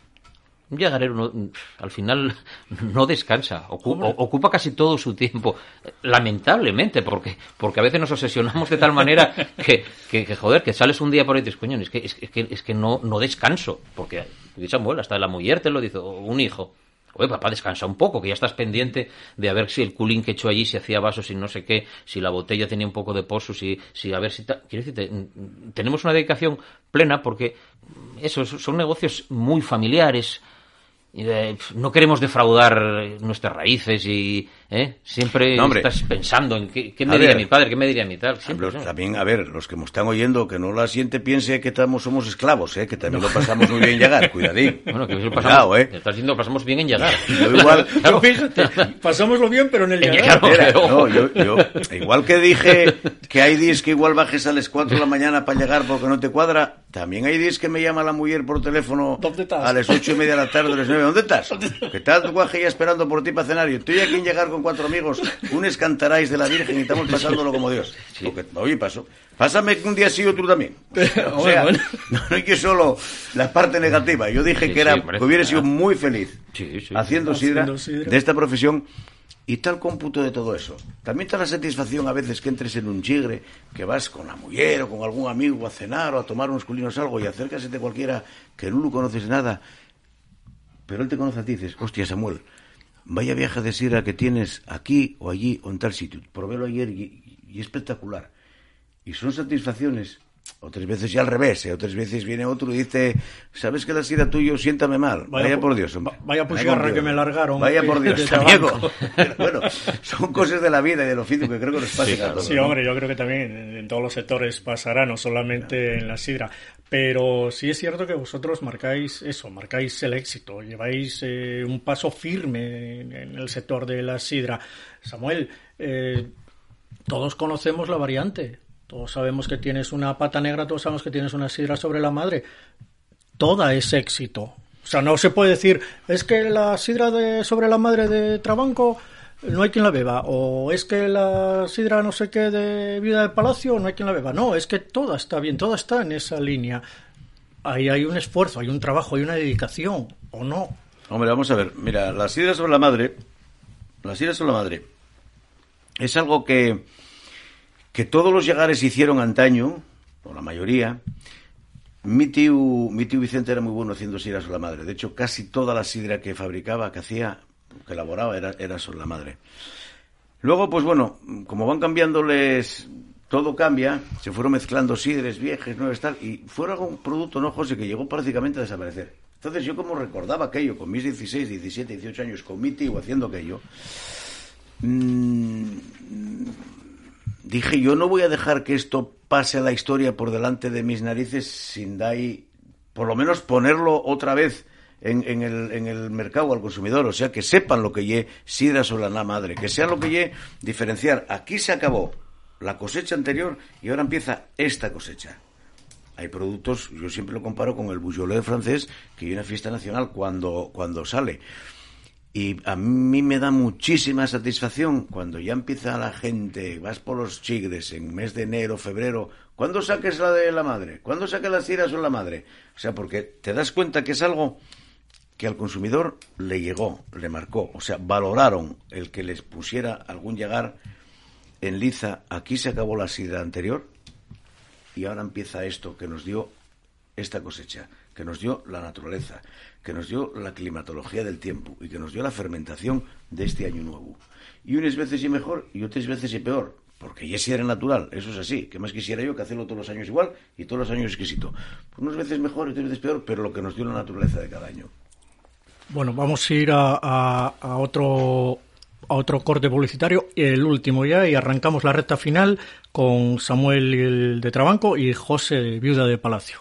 un llagarero al final no descansa, ocupa, casi todo su tiempo, lamentablemente, porque, porque a veces nos obsesionamos de tal manera que, que, joder, que sales un día por ahí y dices, coño, es que, es que, es que no, no descanso, porque Samuel, hasta la mujer te lo dice, o un hijo. Oye, papá, descansa un poco, que ya estás pendiente de a ver si el culín que hecho allí se hacía vaso, si no sé qué, si la botella tenía un poco de pozo, si, si a ver si... Quiero decirte, tenemos una dedicación plena porque eso, son negocios muy familiares, no queremos defraudar nuestras raíces y ¿eh? siempre estás pensando en qué, me diría mi padre, qué me diría mi tal. también, a ver, los que me están oyendo, que no la siente piense que estamos, somos esclavos, ¿eh? que también lo pasamos muy bien en llegar, cuidadín. Bueno, que lo pasamos, ¿eh? estás diciendo pasamos bien en llegar. Yo igual, pasámoslo bien, pero en el llegar. no, yo, igual que dije que hay días que igual bajes a las 4 de la mañana para llegar porque no te cuadra, también hay días que me llama la mujer por teléfono a las ocho y media de la tarde, a las nueve. ¿Dónde estás? ¿Qué tal tu guaje ya esperando por ti para cenar? Y estoy aquí en llegar con cuatro amigos, un escantaráis de la Virgen y estamos pasándolo como Dios. oye, paso. Pásame un día sí otro también. O sea, no hay que solo la parte negativa. Yo dije que era que hubiera sido muy feliz haciendo sidra de esta profesión y tal cómputo de todo eso. También está la satisfacción a veces que entres en un chigre, que vas con la mujer o con algún amigo a cenar o a tomar unos culinos algo y acércase de cualquiera que no lo conoces nada, pero él te conoce a ti y dices, hostia Samuel, vaya viaje de sira que tienes aquí o allí o en tal sitio. Probélo ayer y, y espectacular. Y son satisfacciones otras veces ya al revés, ¿eh? otras veces viene otro y dice, ¿sabes que la sida tuyo siéntame mal? Vaya, por Dios. Vaya pusigarra que me largaron. Vaya por Dios, Diego. bueno, son cosas de la vida y del oficio que creo que nos pasa sí, a todos. Sí, hombre, yo creo que también en todos los sectores pasará, no solamente en la sidra. Pero sí es cierto que vosotros marcáis eso, marcáis el éxito, lleváis eh, un paso firme en, el sector de la sidra. Samuel, eh, todos conocemos la variante, todos sabemos que tienes una pata negra, todos sabemos que tienes una sidra sobre la madre. Toda es éxito. O sea, no se puede decir, es que la sidra de, sobre la madre de Trabanco no hay quien la beba, o es que la sidra no sé qué de vida de palacio no hay quien la beba. No, es que toda está bien, toda está en esa línea. Ahí hay un esfuerzo, hay un trabajo, hay una dedicación, ¿o no? Hombre, vamos a ver, mira, la sidra sobre la madre, la sidra sobre la madre, es algo que que todos los llegares hicieron antaño, o la mayoría, mi tío, Vicente era muy bueno haciendo sidras sobre la madre. De hecho, casi toda la sidra que fabricaba, que hacía, que elaboraba, era, sobre la madre. Luego, pues bueno, como van cambiándoles, todo cambia, se fueron mezclando sidres viejas, nuevas, tal, y fue un producto, ¿no, José?, que llegó prácticamente a desaparecer. Entonces, yo como recordaba aquello, con mis 16, 17, 18 años, con mi tío haciendo aquello, mmm, dije, yo no voy a dejar que esto pase a la historia por delante de mis narices sin dar, por lo menos ponerlo otra vez en, el, en, el, mercado al consumidor, o sea, que sepan lo que lle sidra sobre la madre, que sea lo que lle diferenciar. Aquí se acabó la cosecha anterior y ahora empieza esta cosecha. Hay productos, yo siempre lo comparo con el Beaujolais francés, que hay una fiesta nacional cuando, cuando sale. Y a mí me da muchísima satisfacción cuando ya empieza la gente, vas por los chigres en mes de enero, febrero, ¿cuándo saques la de la madre? ¿Cuándo saques las tiras o la madre? O sea, porque te das cuenta que es algo que al consumidor le llegó, le marcó. O sea, valoraron el que les pusiera algún llegar en liza, aquí se acabó la sidra anterior y ahora empieza esto que nos dio esta cosecha, que nos dio la naturaleza, que nos dio la climatología del tiempo y que nos dio la fermentación de este año nuevo. Y unas veces y mejor y otras veces y peor, porque ya si era natural, eso es así. que más quisiera yo que hacerlo todos los años igual y todos los años exquisito? Pues unas veces mejor y otras veces peor, pero lo que nos dio la naturaleza de cada año. Bueno, vamos a ir a, otro a otro corte publicitario, el último ya, y arrancamos la recta final con Samuel de Trabanco y José Viuda de Palacio.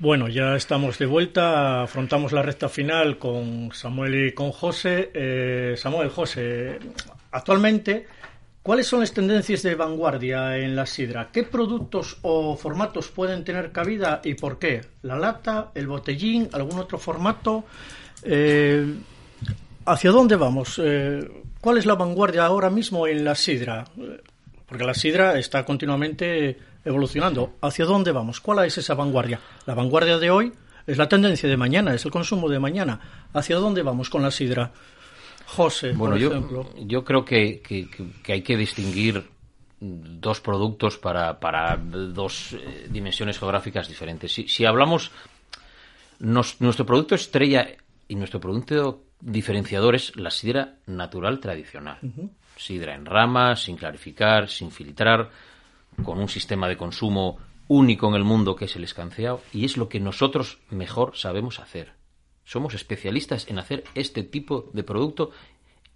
Bueno, ya estamos de vuelta, afrontamos la recta final con Samuel y con José. Eh, Samuel, José, actualmente, ¿cuáles son las tendencias de vanguardia en la sidra? ¿Qué productos o formatos pueden tener cabida y por qué? ¿La lata, el botellín, algún otro formato? Eh, ¿Hacia dónde vamos? Eh, ¿Cuál es la vanguardia ahora mismo en la sidra? Porque la sidra está continuamente evolucionando. ¿Hacia dónde vamos? ¿Cuál es esa vanguardia? La vanguardia de hoy es la tendencia de mañana, es el consumo de mañana. ¿Hacia dónde vamos con la sidra? José, bueno, por yo, ejemplo. yo creo que, que, que, hay que distinguir dos productos para, para dos eh, dimensiones geográficas diferentes. Si, si hablamos, nos, nuestro producto estrella y nuestro producto diferenciador es la sidra natural tradicional. Uh -huh. Sidra en ramas, sin clarificar, sin filtrar, con un sistema de consumo único en el mundo que es el escanceado y es lo que nosotros mejor sabemos hacer. Somos especialistas en hacer este tipo de producto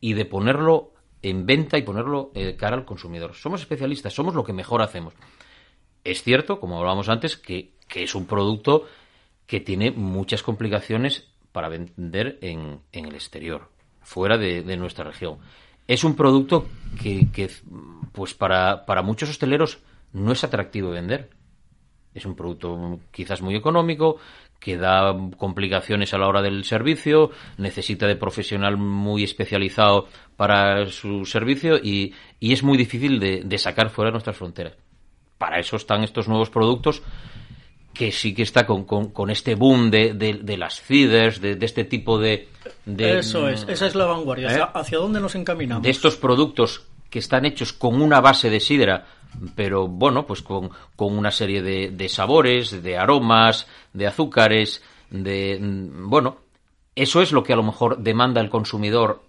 y de ponerlo en venta y ponerlo eh, cara al consumidor. Somos especialistas, somos lo que mejor hacemos. Es cierto, como hablábamos antes, que, que es un producto que tiene muchas complicaciones para vender en, en el exterior, fuera de, de, nuestra región. Es un producto que, que pues para, para muchos hosteleros no es atractivo vender. Es un producto quizás muy económico, que da complicaciones a la hora del servicio, necesita de profesional muy especializado para su servicio y, y es muy difícil de, de, sacar fuera de nuestras fronteras. Para eso están estos nuevos productos que sí que está con, con, con este boom de, de, de las feeders, de, este tipo de, Eso es, esa es la vanguardia. ¿eh? ¿Hacia dónde nos encaminamos? De estos productos que están hechos con una base de sidra, pero bueno, pues con, con una serie de, de, sabores, de aromas, de azúcares, de bueno, eso es lo que a lo mejor demanda el consumidor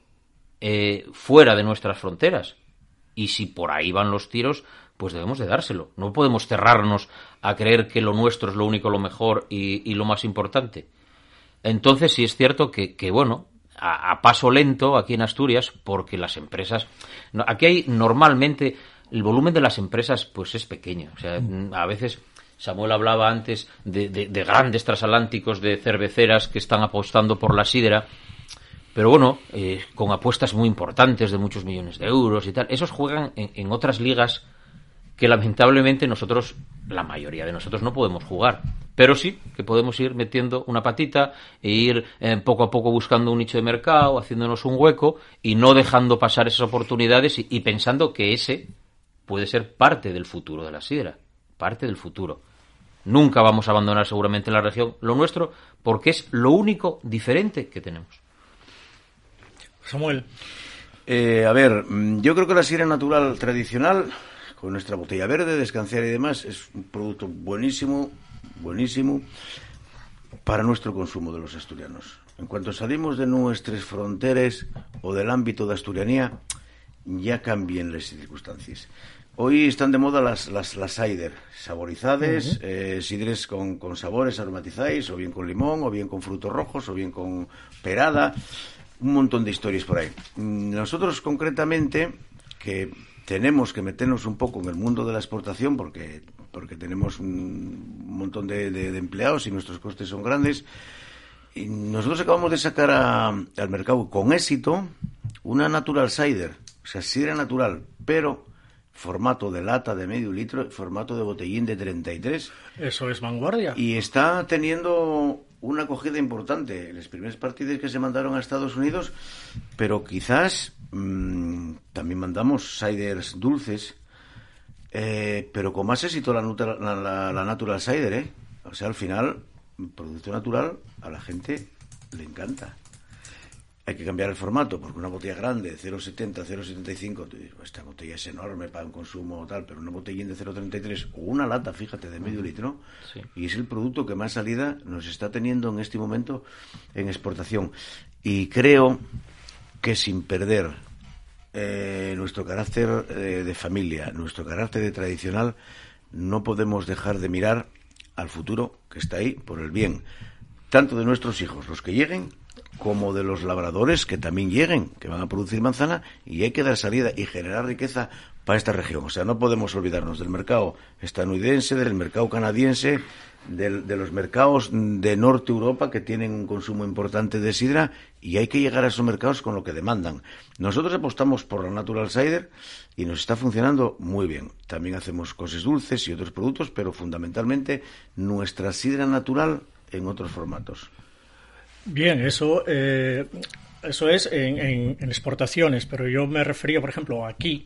eh, fuera de nuestras fronteras. Y si por ahí van los tiros, pues debemos de dárselo. No podemos cerrarnos a creer que lo nuestro es lo único, lo mejor y, y lo más importante. Entonces sí es cierto que, que bueno, a, a, paso lento aquí en Asturias, porque las empresas, aquí hay normalmente el volumen de las empresas pues es pequeño. O sea, a veces Samuel hablaba antes de, de, de grandes transatlánticos, de cerveceras que están apostando por la sidra, pero bueno, eh, con apuestas muy importantes de muchos millones de euros y tal. Esos juegan en, en otras ligas que lamentablemente nosotros, la mayoría de nosotros, no podemos jugar. Pero sí que podemos ir metiendo una patita e ir eh, poco a poco buscando un nicho de mercado, haciéndonos un hueco y no dejando pasar esas oportunidades y, y pensando que ese puede ser parte del futuro de la sidra, parte del futuro. Nunca vamos a abandonar seguramente la región lo nuestro porque es lo único diferente que tenemos. Samuel. Eh, a ver, yo creo que la sidra natural tradicional con nuestra botella verde, descansar y demás, es un producto buenísimo, buenísimo para nuestro consumo de los asturianos. En cuanto salimos de nuestras fronteras o del ámbito de asturianía, ya cambien las circunstancias. Hoy están de moda las, las, las cider, saborizadas, uh -huh. eh, sidres con, con sabores aromatizados, o bien con limón, o bien con frutos rojos, o bien con perada, un montón de historias por ahí. Nosotros concretamente, que tenemos que meternos un poco en el mundo de la exportación porque, porque tenemos un montón de, de, de empleados y nuestros costes son grandes. Y nosotros acabamos de sacar a, al mercado con éxito una Natural Cider, o sea, sidra natural, pero formato de lata de medio litro, formato de botellín de 33. Eso es vanguardia. Y está teniendo una acogida importante. Las primeras partidas que se mandaron a Estados Unidos, pero quizás mmm, también mandamos ciders dulces, eh, pero con más éxito la, la, la, la, Natural Cider, ¿eh? O sea, al final, producto natural a la gente le encanta. Hay que cambiar el formato, porque una botella grande, 0,70, 0,75, esta botella es enorme para un consumo tal, pero una botellín de 0,33 o una lata, fíjate, de medio litro, sí. y es el producto que más salida nos está teniendo en este momento en exportación. Y creo que sin perder eh, nuestro carácter eh, de familia, nuestro carácter de tradicional, no podemos dejar de mirar al futuro que está ahí por el bien, tanto de nuestros hijos, los que lleguen, como de los labradores que también lleguen, que van a producir manzana, y hay que dar salida y generar riqueza para esta región. O sea, no podemos olvidarnos del mercado estadounidense, del mercado canadiense, de, los mercados de Norte Europa que tienen un consumo importante de sidra y hay que llegar a esos mercados con lo que demandan. Nosotros apostamos por la Natural Cider y nos está funcionando muy bien. También hacemos cosas dulces y otros productos, pero fundamentalmente nuestra sidra natural en otros formatos. Bien, eso, eh, eso es en, en exportaciones, pero yo me refería, por ejemplo, aquí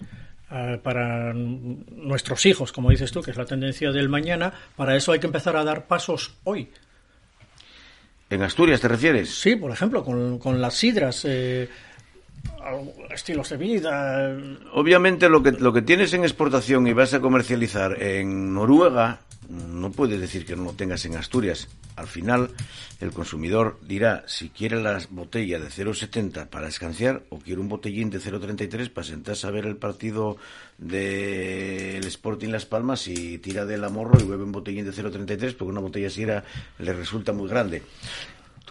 eh, para nuestros hijos, como dices tú, que es la tendencia del mañana, para eso hay que empezar a dar pasos hoy. ¿En Asturias te refieres? Sí, por ejemplo, con, las sidras. Eh, estilos de vida. Obviamente lo que, lo que tienes en exportación y vas a comercializar en Noruega, no puedes decir que no lo tengas en Asturias. Al final, el consumidor dirá si quiere la botella de 0,70 para escanciar o quiere un botellín de 0,33 para sentarse a ver el partido del Sporting Las Palmas y tira del amorro y bebe un botellín de 0,33 porque una botella así le resulta muy grande.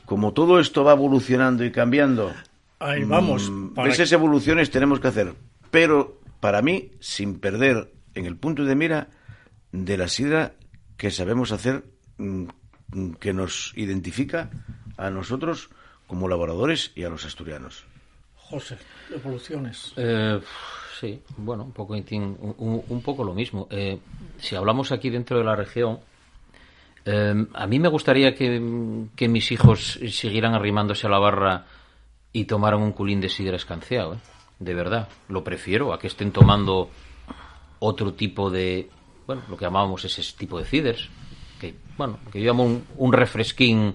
Como todo esto va evolucionando y cambiando, Ahí vamos. Mm, esas evoluciones tenemos que hacer. Pero para mí, sin perder en el punto de mira de la sidra que sabemos hacer, mm, que nos identifica a nosotros como laboradores y a los asturianos. José, evoluciones. Eh, sí, bueno, un poco, un, poco lo mismo. Eh, si hablamos aquí dentro de la región, eh, a mí me gustaría que, que mis hijos siguieran arrimándose a la barra y tomaron un culín de sidra escanciado, ¿eh? de verdad. Lo prefiero a que estén tomando otro tipo de, bueno, lo que llamábamos ese tipo de ciders, que, bueno, que yo llamo un, refresquín,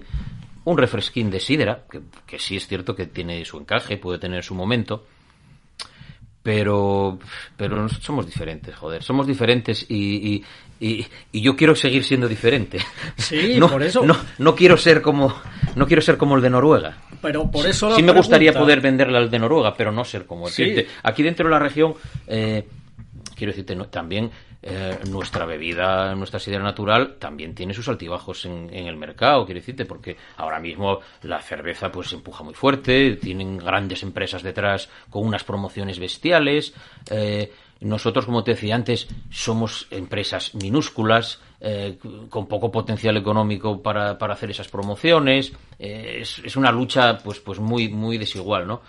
un refresquín de sidra, que, que sí es cierto que tiene su encaje, puede tener su momento, pero pero somos diferentes, joder, somos diferentes y, y, y, yo quiero seguir siendo diferente. Sí, no, por eso. No, no quiero ser como no quiero ser como el de Noruega. Pero por eso sí, me gustaría poder venderle al de Noruega, pero no ser como el Aquí dentro de la región eh, quiero decirte también eh, nuestra bebida, nuestra sidra natural, también tiene sus altibajos en, el mercado, quiero decirte, porque ahora mismo la cerveza pues se empuja muy fuerte, tienen grandes empresas detrás con unas promociones bestiales. Eh, nosotros, como te decía antes, somos empresas minúsculas, eh, con poco potencial económico para, hacer esas promociones. es, es, una lucha pues, pues muy, muy desigual, ¿no?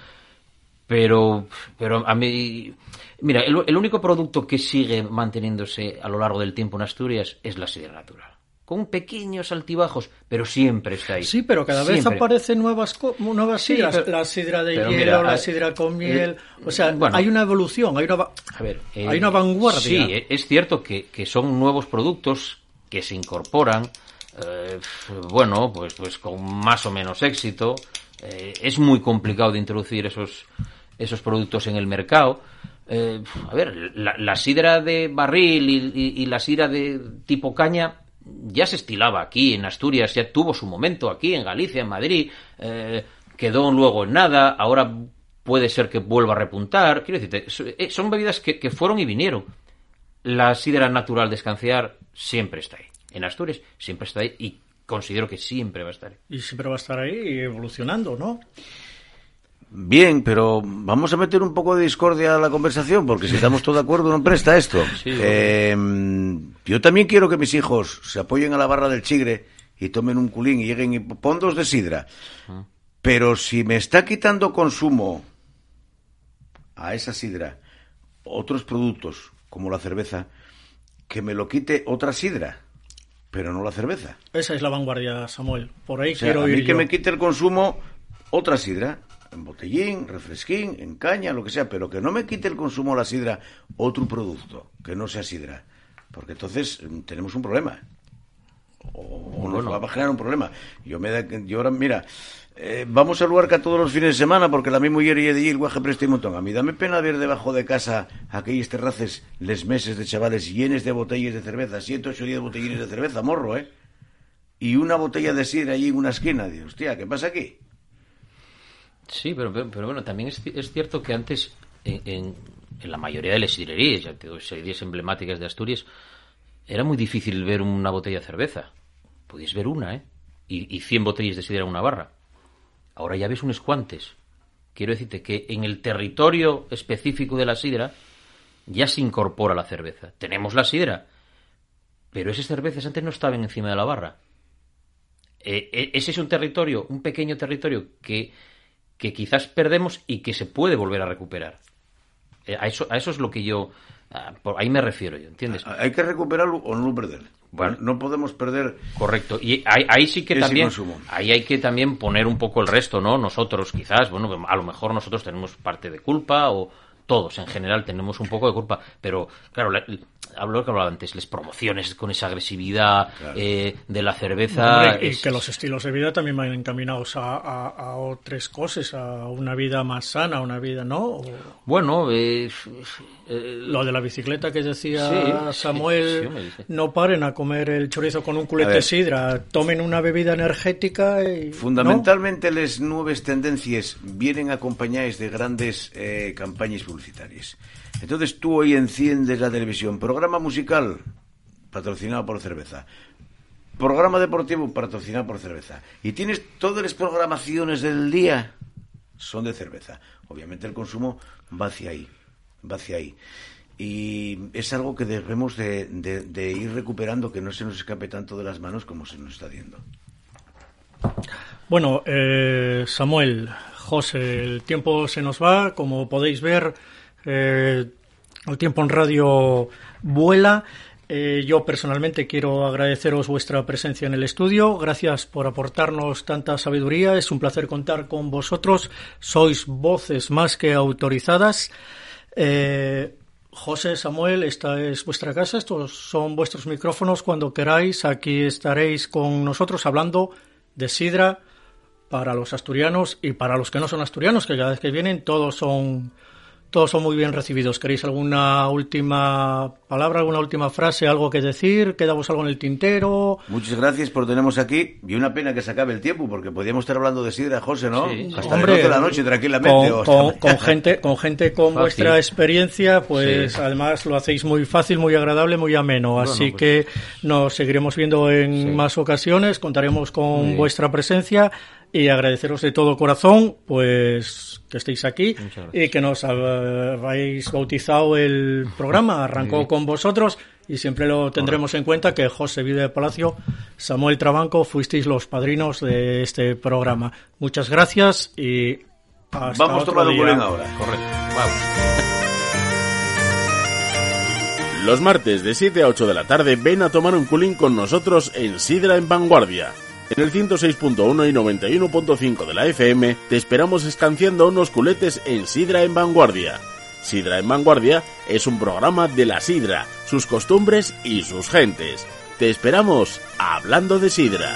Pero, pero a mí, mira, el, único producto que sigue manteniéndose a lo largo del tiempo en Asturias es la sidra natural con pequeños altibajos, pero siempre está ahí. Sí, pero cada vez aparecen nuevas nuevas sidras, la sidra de hielo, la sidra con miel, o sea, hay una evolución, hay una a ver, hay una vanguardia. Sí, e, es cierto que, que, son nuevos productos que se incorporan, eh, bueno, pues pues con más o menos éxito. Eh, es muy complicado de introducir esos esos productos en el mercado. Eh, a ver, la, sidra de barril y, la sidra de tipo caña ya se estilaba aquí en Asturias, ya tuvo su momento aquí en Galicia, en Madrid, eh, quedó luego en nada, ahora puede ser que vuelva a repuntar. Quiero decirte, eh, son bebidas que, que fueron y vinieron. La sidra natural de escanciar siempre está ahí. En Asturias siempre está ahí y considero que siempre va a estar ahí. Y siempre va a estar ahí evolucionando, ¿no? Bien, pero vamos a meter un poco de discordia a la conversación, porque si estamos todos de acuerdo no presta esto. Eh, yo también quiero que mis hijos se apoyen a la barra del chigre y tomen un culín y lleguen y pondos de sidra. Ah. Pero si me está quitando consumo a esa sidra otros productos, como la cerveza, que me lo quite otra sidra, pero no la cerveza. Esa es la vanguardia, Samuel. Por ahí quiero a mí que me quite el consumo otra sidra en botellín, refresquín, en caña, lo que sea, pero que no me quite el consumo de la sidra otro producto que no sea sidra, porque entonces mm, tenemos un problema. O, nos va a generar un problema. Yo me da, yo ahora, mira, eh, vamos a Luarca todos los fines de semana porque la misma mujer y de el guaje presta un montón. A mí dame pena ver debajo de casa aquellos terraces, les meses de chavales llenes de botellas de cerveza, siete, ocho, diez botellines de cerveza, morro, ¿eh? Y una botella de sidra allí en una esquina. Dios, hostia, ¿qué pasa aquí? Sí, pero, pero, bueno, también es, es, cierto que antes en, la mayoría de las sidrerías, ya sidrerías emblemáticas de Asturias, era muy difícil ver una botella de cerveza. Podías ver una, ¿eh? Y, y 100 botellas de sidra en una barra. Ahora ya ves unos cuantes. Quiero decirte que en el territorio específico de la sidra ya se incorpora la cerveza. Tenemos la sidra, pero esas cervezas antes no estaban encima de la barra. Eh, eh, ese es un territorio, un pequeño territorio que, que quizás perdemos y que se puede volver a recuperar. Eh, a, eso, a eso es lo que yo. por ahí me refiero yo, ¿entiendes? Hay que recuperarlo o no perder. Bueno, no podemos perder. Correcto. Y ahí, sí que también. Ahí hay que también poner un poco el resto, ¿no? Nosotros, quizás, bueno, a lo mejor nosotros tenemos parte de culpa o todos en general tenemos un poco de culpa, pero claro, hablo que hablaba antes, las promociones con esa agresividad eh, de la cerveza. y que los estilos de vida también van encaminados a, otras cosas, a una vida más sana, una vida, ¿no? Bueno, eh, lo de la bicicleta que decía Samuel, no paren a comer el chorizo con un culete de sidra, tomen una bebida energética y... Fundamentalmente las nuevas tendencias vienen acompañadas de grandes eh, campañas publicitarias. Entonces tú hoy enciendes la televisión, programa musical patrocinado por cerveza, programa deportivo patrocinado por cerveza, y tienes todas las programaciones del día son de cerveza. Obviamente el consumo va hacia ahí, va hacia ahí. Y es algo que debemos de, ir recuperando, que no se nos escape tanto de las manos como se nos está viendo. Bueno, eh, Samuel, José, el tiempo se nos va, como podéis ver eh, el tiempo en radio vuela. Eh, yo personalmente quiero agradeceros vuestra presencia en el estudio. Gracias por aportarnos tanta sabiduría. Es un placer contar con vosotros. Sois voces más que autorizadas. Eh, José, Samuel, esta es vuestra casa. Estos son vuestros micrófonos. Cuando queráis, aquí estaréis con nosotros hablando de Sidra para los asturianos y para los que no son asturianos, que cada vez que vienen todos son todos son muy bien recibidos. ¿Queréis alguna última palabra, alguna última frase, algo que decir? ¿Quedamos algo en el tintero? Muchas gracias por tenernos aquí. Y una pena que se acabe el tiempo, porque podríamos estar hablando de Sidra, José, ¿no? Hasta Hombre, de la noche, tranquilamente. Con, gente, con gente con vuestra experiencia, pues además lo hacéis muy fácil, muy agradable, muy ameno. Así pues que nos seguiremos viendo en más ocasiones, contaremos con vuestra presencia y agradeceros de todo corazón pues que estéis aquí y que nos habéis bautizado el programa. Arrancó con vosotros y siempre lo tendremos en cuenta que José Vida de Palacio, Samuel Trabanco, fuisteis los padrinos de este programa. Muchas gracias y hasta Vamos otro día. ahora. Correcto. Vamos. Los martes de 7 a 8 de la tarde ven a tomar un culín con nosotros en Sidra en Vanguardia en el 106.1 y 91.5 de la FM te esperamos escanciando unos culetes en Sidra en Vanguardia. Sidra en Vanguardia es un programa de la Sidra, sus costumbres y sus gentes. Te esperamos hablando de Sidra.